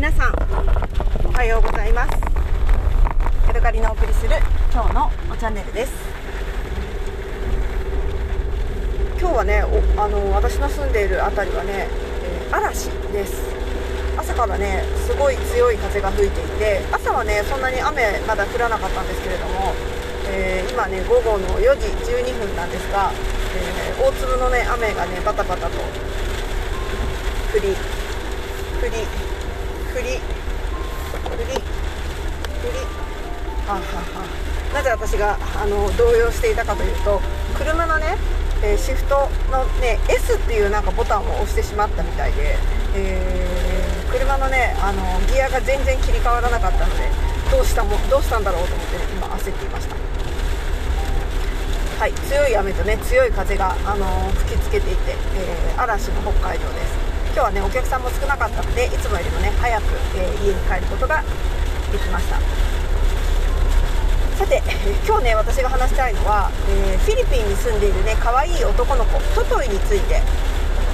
皆さんおはようございます。ヤドカリのお送りする今日のチャンネルです。今日はねあの私の住んでいる辺りはね、え、嵐です。朝からねすごい強い風が吹いていて朝はねそんなに雨まだ降らなかったんですけれども、えー、今ね午後の4時12分なんですが、えー、大粒のね雨がねバタバタと降り降り振り振り振りははは。なぜ私があの動揺していたかというと車のね、えー、シフトのね S っていうなんかボタンを押してしまったみたいで、えー、車のねあのギアが全然切り替わらなかったのでどうしたもどうしたんだろうと思って、ね、今焦っていました。はい強い雨とね強い風が、あの吹きつけていて、えー、嵐の北海道です。今日はねお客さんも少なかったのでいつもよりもね早く、えー、家に帰ることができました。さて 今日ね私が話したいのは、えー、フィリピンに住んでいるね可愛い男の子トトイについて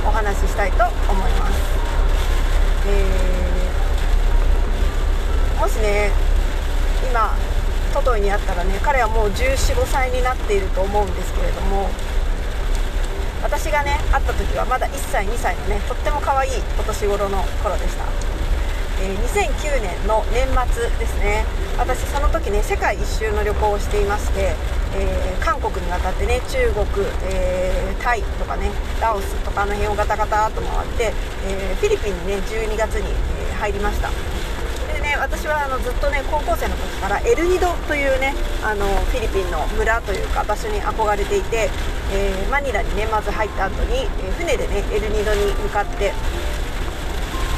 お話ししたいと思います、えー、もしね今トトイに会ったらね彼はもう1415歳になっていると思うんですけれども私がね会った時はまだ1歳2歳のねとっても可愛いお年頃の頃でした、えー、2009年の年末ですね。私その時ね世界一周の旅行をしていまして、えー、韓国に渡ってね中国、えー、タイとかねラオスとかあの辺をガタガタと回って、えフィリピンにね12月に、え入りました。私はあのずっとね高校生の時からエルニドというねあのフィリピンの村というか場所に憧れていて、えー、マニラにねまず入った後に、えー、船でねエルニドに向かって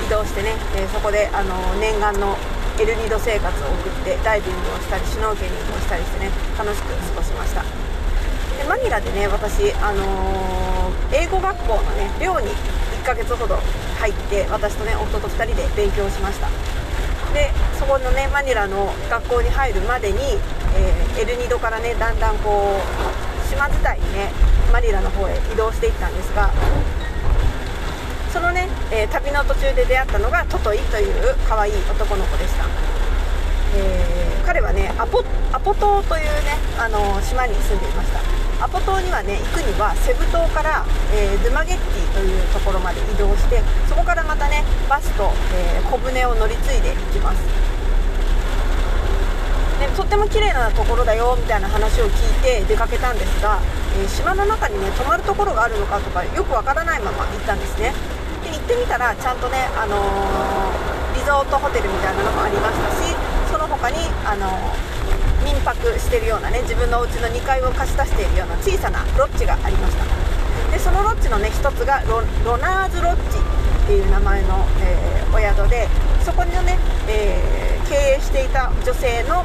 移動してね、えー、そこであの念願のエルニド生活を送ってダイビングをしたりシュノーケリングをしたりしてね楽しく過ごしました。でマニラでね私、あの英語学校のね寮に1ヶ月ほど入って私とね夫と2人で勉強しました。でそこのねマニラの学校に入るまでに、えー、エルニドからねだんだんこう島伝いにねマニラの方へ移動していったんですがそのね、えー、旅の途中で出会ったのがトトイという可愛い男の子でした、えー、彼はねアポアポ島というねあの島に住んでいました。アポ島にはね行くにはセブ島から、えー、ドゥマゲッティというところまで移動してそこからまたねバスと、えー、小船を乗り継いで行きます。でとっても綺麗なところだよみたいな話を聞いて出かけたんですが、えー、島の中にね泊まるところがあるのかとかよくわからないまま行ったんですね。で行ってみたらちゃんとね、あのリゾートホテルみたいなのもありましたしその他に、あの民泊してるようなね自分のお家の2階を貸し出しているような小さなロッジがありました。でそのロッジのね一つがロナーズロッジっていう名前の、えー、お宿でそこのね、えー、経営していた女性の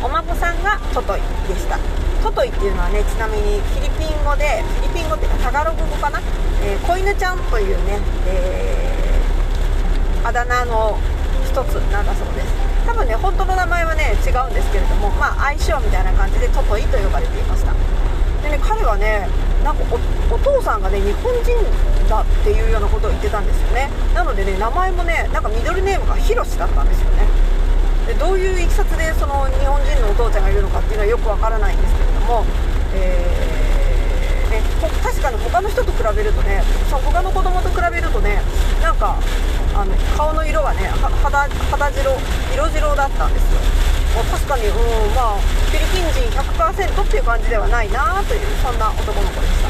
お孫さんがトトイでした。トトイっていうのはねちなみにフィリピン語でフィリピン語っていうかタガログ語かな、えー、子犬ちゃんというね、えー、あだ名の一つなんだそうです。多分ね本当の名前はね違うんですけれどもまあ相性みたいな感じでトトイと呼ばれていました。でね彼はねなんかお父さんがね日本人だっていうようなことを言ってたんですよね。なのでね名前もねなんかミドルネームがヒロシだったんですよね。でどういういきさつでその日本人のお父ちゃんがいるのかっていうのはよくわからないんですけれども、えーね、確かに他の人と比べるとねその他の子供と比べるとねなんかあの顔の色がね肌肌白色白だったんですよ。確かに、うん、まあフィリピン人100%っていう感じではないなというそんな男の子でした。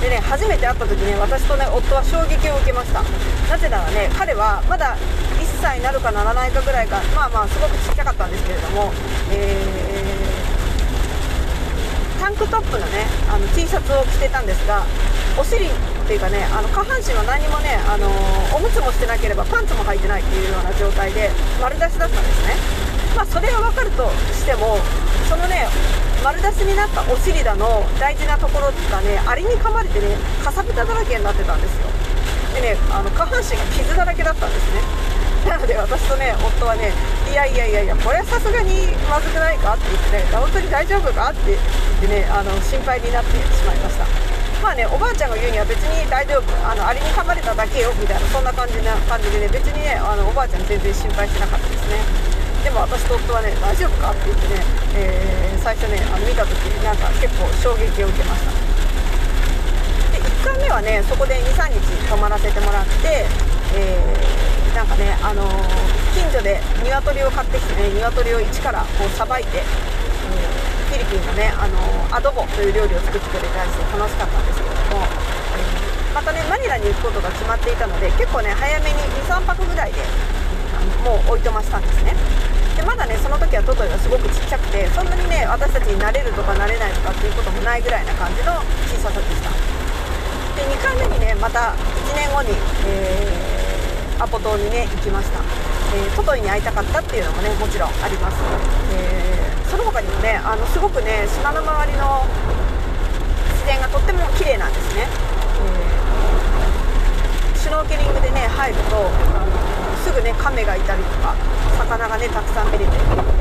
でね初めて会った時ね私とね夫は衝撃を受けました。なぜならね彼はまだ1歳になるかならないかぐらいかまあまあすごくちっちゃかったんですけれども、えー、ンクトップのねあの T シャツを着てたんですがお尻っていうかねあの下半身は何もね、あのおむつもしてなければパンツも履いてないっていうような状態で丸出しだったんですね。まあそれは分かるとしてもそのね丸出しになったお尻だの大事なところがねアリに噛まれてねかさぶただらけになってたんですよ。でねあの下半身が傷だらけだったんですね。な ので私とね夫はねいやいやいやいやこれはさすがにまずくないかって言ってね本当に大丈夫かって言ってねあの心配になってしまいました。まあねおばあちゃんが言うには別に大丈夫あのアリに噛まれただけよみたいなそんな感じな感じでね別にねあのおばあちゃん全然心配してなかったですね。でも私と夫はね大丈夫かって言ってね、えー、最初ねあの見た時なんか結構衝撃を受けました。で1回目はねそこで23日泊まらせてもらって、あの、近所で鶏を買ってきてね鶏を一からこうさばいて、えーフィリピンのね、あのアドボという料理を作ってくれたりして楽しかったんですけれども、えー、またねマニラに行くことが決まっていたので結構ね早めに23泊ぐらいでもう置いとましたんですね。でまだねその時はトトイはすごくちっちゃくてそんなにね私たちになれるとかなれないとかっていうこともないぐらいな感じの小ささでした。で2回目にねまた1年後に、えー、アポ島にね行きました、えー、トトイに会いたかったっていうのもねもちろんあります、えーその他にもねあのすごくね島の周りの自然がとっても綺麗なんですね、えー、シュノーケリングでね入るとあのすぐね亀がいたりとか魚がねたくさん見れて、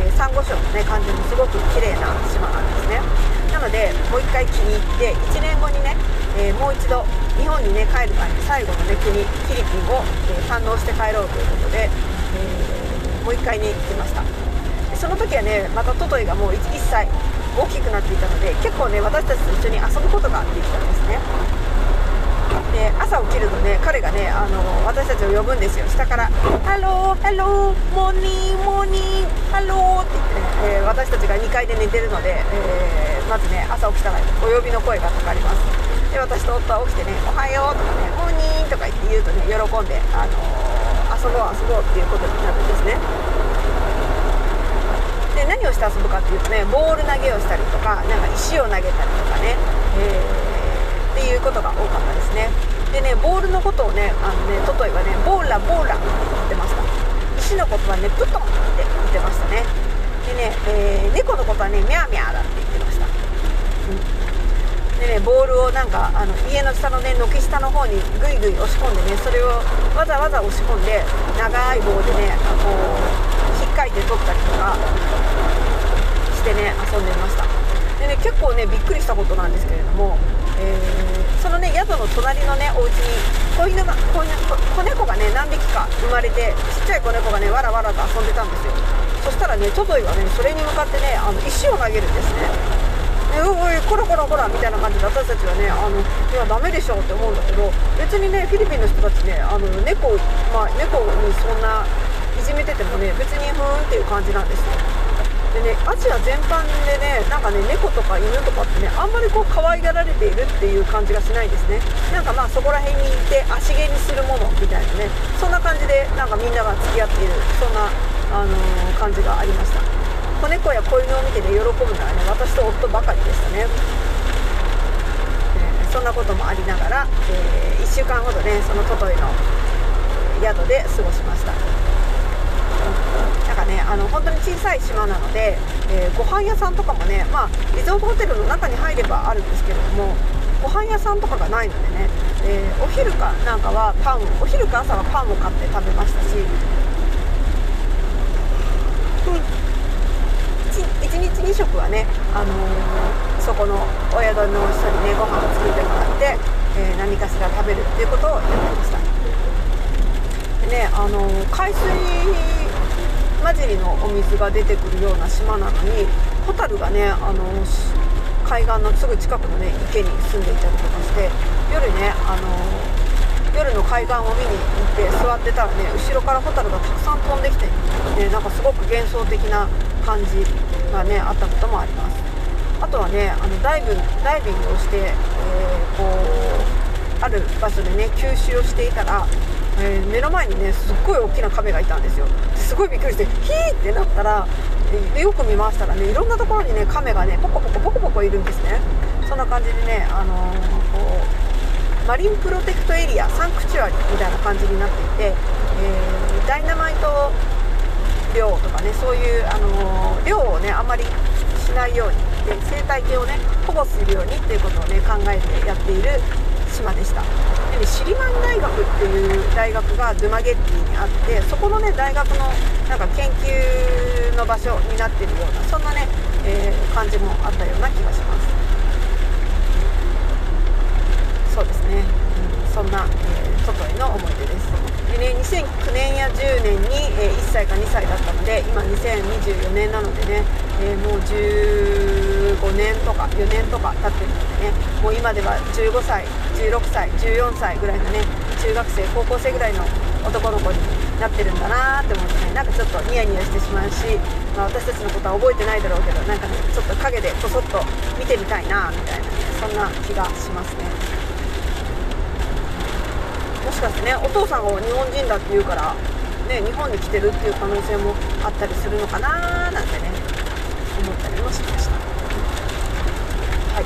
えー、サンゴ礁のね感じもすごく綺麗な島なんですね。なのでもう一回気に入って1年後にね、えー、もう一度日本にね帰る前に最後のね国フィリピンを、え堪能して帰ろうということで、えもう一回に行きました。その時はねまたトトイがもう 1, 1歳大きくなっていたので結構ね私たちと一緒に遊ぶことができたんですね。で朝起きるとね彼がねあの私たちを呼ぶんですよ。下から「ハローハローモーニングモーニングハロー」って言って、ね、えー、私たちが2階で寝てるので、えー、まずね朝起きたらお呼びの声がかかります。で私と夫は起きてね「おはよう」とかね「モーニン」とか言って言うとね喜んで、あの遊ぼう遊ぼうっていうことになるんですね。で何をして遊ぶかっていうとねボール投げをしたりとかなんか石を投げたりとかね、えー、っていうことが多かったですね。でねボールのことをねあのねトトイはねボーラボーラって言ってました。石のことはねプトンって言ってましたね。でね、えー、猫のことはねミャーミャーだって言ってました、でね、ボールをなんかあの家の下のね軒下の方にぐいぐい押し込んでねそれをわざわざ押し込んで長い棒でねこうかいて撮ったりとかしてね遊んでいました。でね結構ねびっくりしたことなんですけれども、えー、そのね宿の隣のねお家に子犬が子犬子猫がね何匹か生まれてちっちゃい子猫がねわらわらと遊んでたんですよ。そしたらねトトイはねそれに向かってねあの石を投げるんですね。おいコロコロコロみたいな感じで私たちはねあのいやダメでしょって思うんだけど別にねフィリピンの人たちねあの猫,、まあ、猫にそんないじめててもね別にふーんっていう感じなんですよ。でねアジア全般でねなんかね猫とか犬とかってねあんまりこう可愛がられているっていう感じがしないですね。なんかまあそこら辺にいて足毛にするものみたいなねそんな感じでなんかみんなが付き合っているそんな、あのー、感じがありました。子猫や子犬を見てね喜ぶのはね私と夫ばかりでしたね。えそんなこともありながら、えー、1週間ほどねそのトトイの宿で過ごしました。なんかねあの本当に小さい島なので、えー、ご飯屋さんとかもね、まあ、リゾートホテルの中に入ればあるんですけれどもご飯屋さんとかがないのでね、えー、お昼かなんかはパンお昼か朝はパンを買って食べましたし、2食はね、あのー、そこのお宿の人にねご飯を作ってもらって、えー、何かしら食べるっていうことをやってました。でね、あの海水混じりのお水が出てくるような島なのにホタルがねあの海岸のすぐ近くのね池に住んでいたりとかして夜ねあの夜の海岸を見に行って座ってたらね後ろからホタルがたくさん飛んできて、ね、なんかすごく幻想的な感じがねあったこともあります。あとはねあのダイブダイビングをして、えー、こうある場所でね吸収をしていたらえー、目の前にねすっごい大きな亀がいたんですよ。すごいびっくりしてヒーってなったらでよく見回したらねいろんなところにね亀がねポコポコポコポコいるんですね。そんな感じでね、あの、こうマリンプロテクトエリアサンクチュアリみたいな感じになっていて、え、ダイナマイト漁とかねそういう、あの漁をねあまりしないようにで生態系をね保護するようにっていうことをね考えてやっている島でした。で、ね、シリマン大学っていう大学がドゥマゲッティにあってそこのね大学のなんか研究の場所になってるようなそんなね、えー、感じもあったような気がします。そうですね、うん、そんな、えー、外への思い出です。歳か2歳だったので今2024年なのでね、えー、もう15年とか4年とか経ってるのでねもう今では15歳16歳14歳ぐらいのね中学生高校生ぐらいの男の子になってるんだなって思ってねなんかちょっとニヤニヤしてしまうし、まあ、私たちのことは覚えてないだろうけどなんかねちょっと陰でこそっと見てみたいなみたいなねそんな気がしますね。もしかしてねお父さんが日本人だって言うからね、日本に来てるっていう可能性もあったりするのかななんてね思ったりもしました、はい、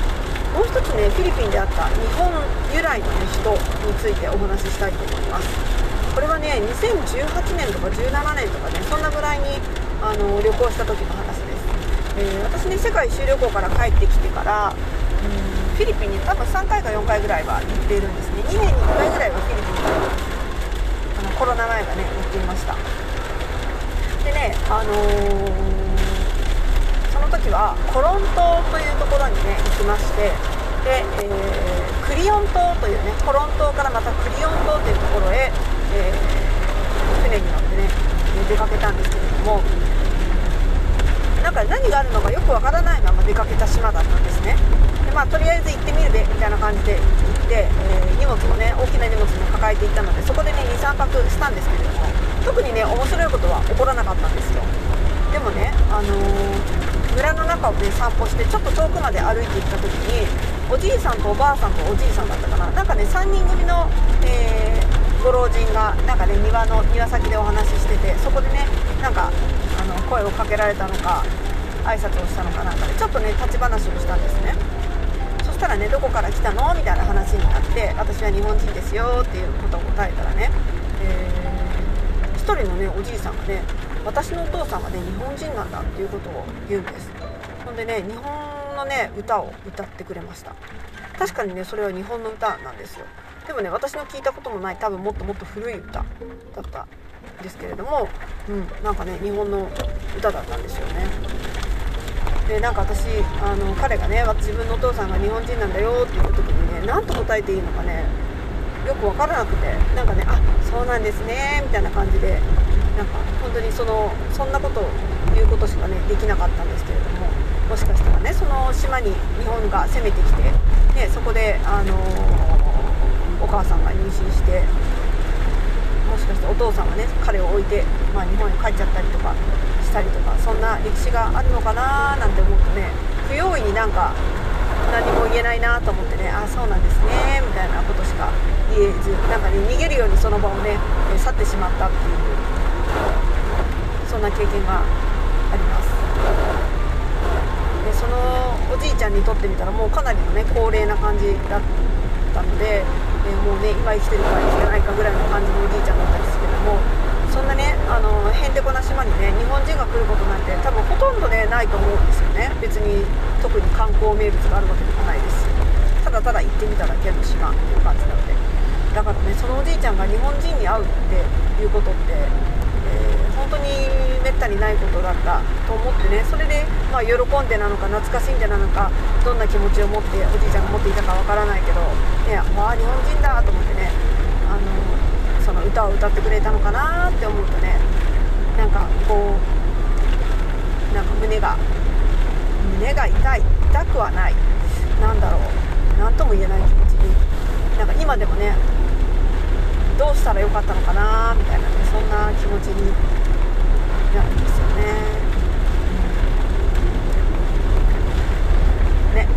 もう一つねフィリピンであった日本由来の、ね、人についてお話ししたいと思います。これはね2018年とか17年とかねそんなぐらいにあの旅行した時の話です、えー、私ね世界一周旅行から帰ってきてからフィリピンに多分3回か4回ぐらいは行っているんですね。2年に1回ぐらいはフィリピンにコロナ前がね行っていました。でねあのー、その時はコロン島というところにね行きましてで、えー、クリオン島というねコロン島からまたクリオン島というところへ、えー、船に乗ってね出かけたんですけれどもなんか何があるのかよくわからないまま出かけた島だったんですね。でまあとりあえず行ってみるべみたいな感じで行って、えー、荷物もね大きな荷物も抱えていたのでそこでね23泊したんですけれども特にね面白いことは起こらなかったんですよ。でもねあのー、村の中をね散歩してちょっと遠くまで歩いていった時におじいさんとおばあさんとおじいさんだったかななんかね3人組の、えー、ご老人がなんかね庭の庭先でお話ししててそこでねなんかあの声をかけられたのか挨拶をしたのかなんかでちょっとね立ち話をしたんですね。したらねどこから来たの？みたいな話になって私は日本人ですよっていうことを答えたらね、えー、1人のねおじいさんがね私のお父さんがね日本人なんだっていうことを言うんです。ほんでね日本のね歌を歌ってくれました。確かにねそれは日本の歌なんですよ。でもね私の聞いたこともない多分もっともっと古い歌だったんですけれども、うん、なんかね日本の歌だったんですよね。でなんか私あの彼がね自分のお父さんが日本人なんだよって言った時にね何と答えていいのかねよく分からなくてなんかねあそうなんですねみたいな感じでなんか本当にそのそんなことを言うことしかねできなかったんですけれどももしかしたらねその島に日本が攻めてきて、ね、そこで、あの、お母さんが妊娠してもしかしてお父さんがね彼を置いて、まあ、日本に帰っちゃったりとかしたりとかそんな歴史があるのかななんて思うとね不用意になんか何も言えないなと思ってねあそうなんですねみたいなことしか言えずなんかね逃げるようにその場をね去ってしまったっていうそんな経験があります。でそのおじいちゃんにとってみたらもうかなりのね高齢な感じだったのでえー、もうね今生きてるか生きてないかぐらいの感じのおじいちゃんだったんですけどもそんなねあのへんてこな島にね日本人が来ることなんて多分ほとんどねないと思うんですよね。別に特に観光名物があるわけでもないですただただ行ってみただけの島っていう感じなので。だからねそのおじいちゃんが日本人に会うっていうことって、えー、本当にったにないことだったと思ってねそれで、まあ、喜んでなのか懐かしんでなのかどんな気持ちを持っておじいちゃんが持っていたかわからないけど、ね、わあ日本人だと思ってねあのその歌を歌ってくれたのかなって思うとねなんかこうなんか胸が胸が痛い痛くはないなんだろう何とも言えない気持ちになんか今でもねどうしたらよかったのかなみたいなねそんな気持ちになるんですよね。ね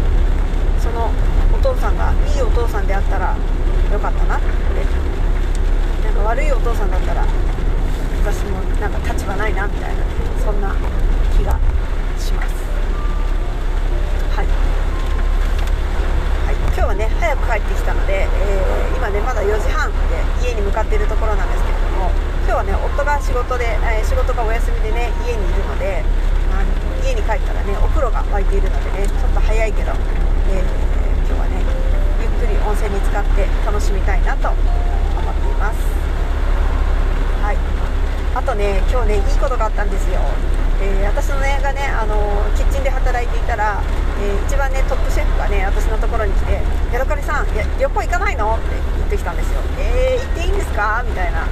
そのお父さんがいいお父さんであったらよかったなってなんか悪いお父さんだったら私もなんか立場ないなみたいなそんな気がします。はい、はい、今日はね早く帰ってきたので、えー、今ねまだ4時半で家に向かっているところなんですけど今日はね夫が仕事で、え、仕事がお休みでね家にいるのであの家に帰ったらねお風呂が沸いているのでねちょっと早いけど、えー、今日はねゆっくり温泉に浸かって楽しみたいなと思っています。はい。あとね今日ねいいことがあったんですよ。えー、私のねがね、あのー、キッチンで働いていたら、えー、一番ねトップシェフがね私のところに来て「ヤドカリさん旅行行かないの?」って言ってきたんですよ「えー、行っていいんですか?」みたいな。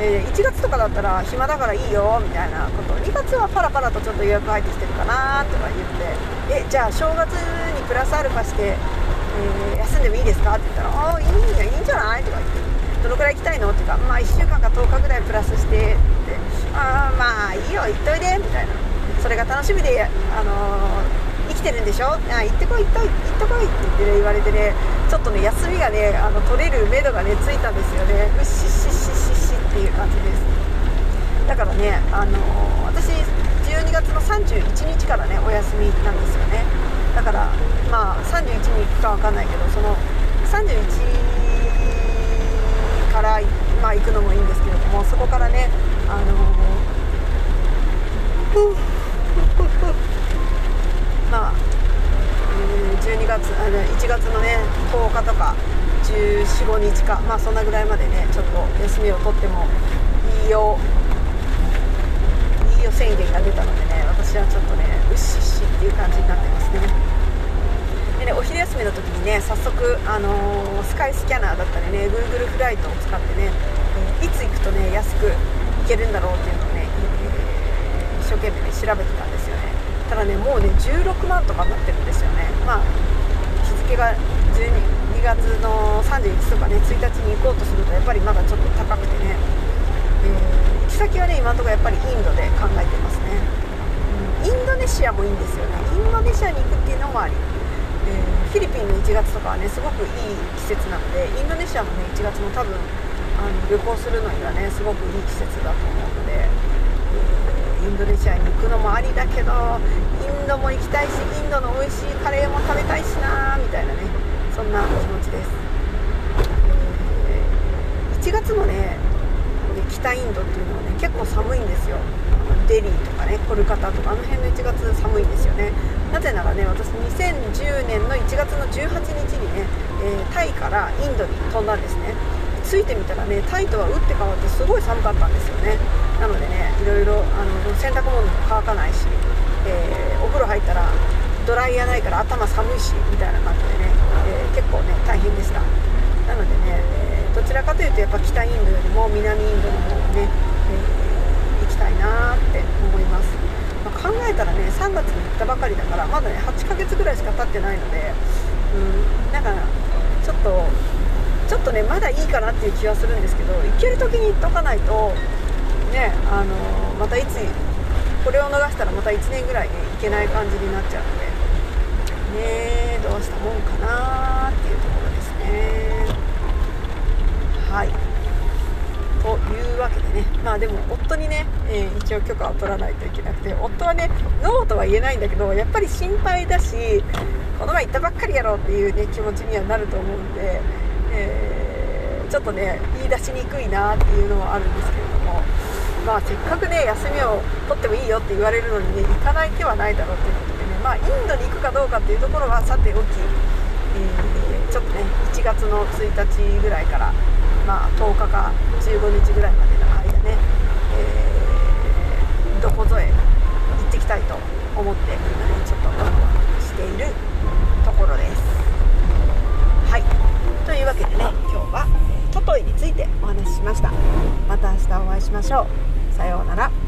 えー、1月とかだったら暇だからいいよみたいなこと。2月はパラパラとちょっと予約入ってきてるかなとか言って。えじゃあ正月にプラスアルファして、えー、休んでもいいですか？って言ったらああいいやいいんじゃない？とか言って。どのくらい行きたいの？っていうかまあ1週間か10日ぐらいプラスしてってああまあいいよ行っといでみたいな。それが楽しみであのー生きてるんでしょ？あ行ってこい行ってこい行ってこいって言って、ね、言われてねちょっとね休みがねあの取れる目処がねついたんですよね。うっしっしっしっし。っていう感じです。だからねあの私12月の31日からねお休みなんですよね。だからまあ31に行くか分かんないけどその31からまあ行くのもいいんですけれどもそこからねあのまあ、12月あ1月のね10日とか1415日か。まあそんなぐらいまでねちょっと休みを取ってもいいよ。いいよ宣言が出たのでね私はちょっとねうっしっしっていう感じになってますね。でねお昼休みの時にね早速、あのー、スカイスキャナーだったりね Google フライトを使ってね、え、いつ行くとね安く行けるんだろうっていうのをね、え、一生懸命ね調べてたんですよね。ただねもうね16万とかになってるんですよね。まあ日付が12 2月の31とかね1日に行こうとするとやっぱりまだちょっと高くてね、えー、行き先はね今のところやっぱりインドで考えてますね、うん、インドネシアもいいんですよね。インドネシアに行くっていうのもあり、えー、フィリピンの1月とかはねすごくいい季節なのでインドネシアもね1月も多分あの旅行するのにはねすごくいい季節だと思うので。えーインドネシアに行くのもありだけどインドも行きたいしインドの美味しいカレーも食べたいしなみたいなね。そんな気持ちです、えー、1月のね北インドっていうのはね結構寒いんですよ。デリーとかねコルカタとかあの辺の1月寒いんですよね。なぜならね私2010年の1月の18日にね、えー、タイからインドに飛んだんですね。着いてみたらねタイとは打って変わってすごい寒かったんですよね。なのでねいろいろあの洗濯物も乾かないし、えー、お風呂入ったらドライヤーないから頭寒いしみたいな感じでね、えー、結構ね大変でした。なのでね、えー、どちらかというとやっぱ北インドよりも南インドの方にね、え行きたいなって思います、まあ、考えたらね3月に行ったばかりだからまだね8ヶ月ぐらいしか経ってないのでうんなんかちょっとちょっとねまだいいかなっていう気はするんですけど行ける時に行っとかないとねあのまたいつこれを逃したらまた1年ぐらいねいけない感じになっちゃうのでねどうしたもんかなっていうところですね。はい。というわけでねまあでも夫にね、えー、一応許可を取らないといけなくて夫はねノーとは言えないんだけどやっぱり心配だしこの前行ったばっかりやろうっていうね気持ちにはなると思うんで、えー、ちょっとね言い出しにくいなっていうのはあるんですけれどもまあ、せっかくね休みを取ってもいいよって言われるのにね行かない手はないだろうということ、まあ、インドに行くかどうかっていうところはさておき、えー、ちょっとね1月の1日ぐらいから、まあ、10日か15日ぐらいまでの間ね、えー、どこぞへ行ってきたいと思って今ねちょっとワクワクしているところです。はい。というわけでね今日はトトイについてお話ししました。また明日お会いしましょう。さようなら。